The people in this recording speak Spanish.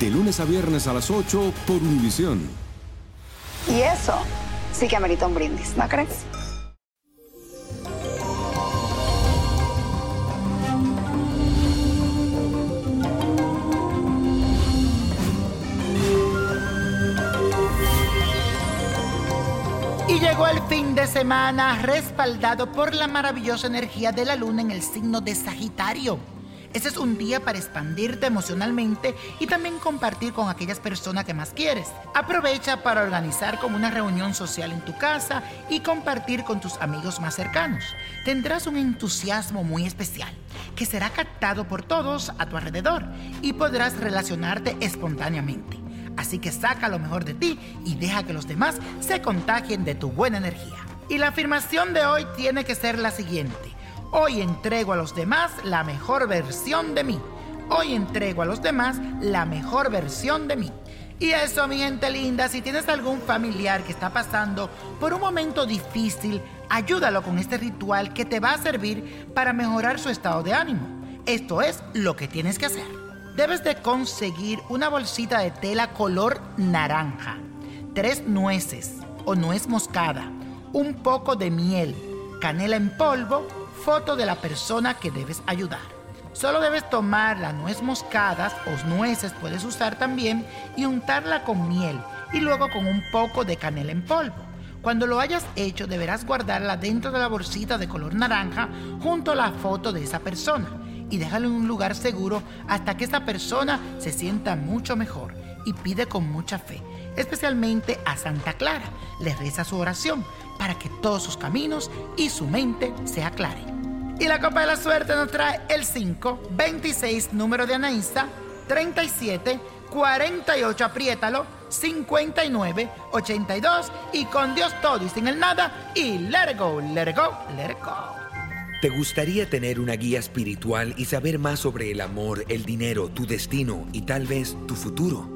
De lunes a viernes a las 8 por Univisión. Y eso sí que amerita un brindis, ¿no crees? Y llegó el fin de semana respaldado por la maravillosa energía de la luna en el signo de Sagitario. Ese es un día para expandirte emocionalmente y también compartir con aquellas personas que más quieres. Aprovecha para organizar como una reunión social en tu casa y compartir con tus amigos más cercanos. Tendrás un entusiasmo muy especial que será captado por todos a tu alrededor y podrás relacionarte espontáneamente. Así que saca lo mejor de ti y deja que los demás se contagien de tu buena energía. Y la afirmación de hoy tiene que ser la siguiente. Hoy entrego a los demás la mejor versión de mí. Hoy entrego a los demás la mejor versión de mí. Y eso, mi gente linda, si tienes algún familiar que está pasando por un momento difícil, ayúdalo con este ritual que te va a servir para mejorar su estado de ánimo. Esto es lo que tienes que hacer. Debes de conseguir una bolsita de tela color naranja, tres nueces o nuez moscada, un poco de miel, canela en polvo, foto de la persona que debes ayudar. Solo debes tomar la nuez moscada o nueces puedes usar también y untarla con miel y luego con un poco de canela en polvo. Cuando lo hayas hecho deberás guardarla dentro de la bolsita de color naranja junto a la foto de esa persona y déjalo en un lugar seguro hasta que esa persona se sienta mucho mejor y pide con mucha fe, especialmente a Santa Clara. Le reza su oración para que todos sus caminos y su mente se aclaren. Y la copa de la suerte nos trae el 5, 26, número de Anaísta, 37, 48, apriétalo, 59, 82 y con Dios todo y sin el nada y let it go, let go, let go. ¿Te gustaría tener una guía espiritual y saber más sobre el amor, el dinero, tu destino y tal vez tu futuro?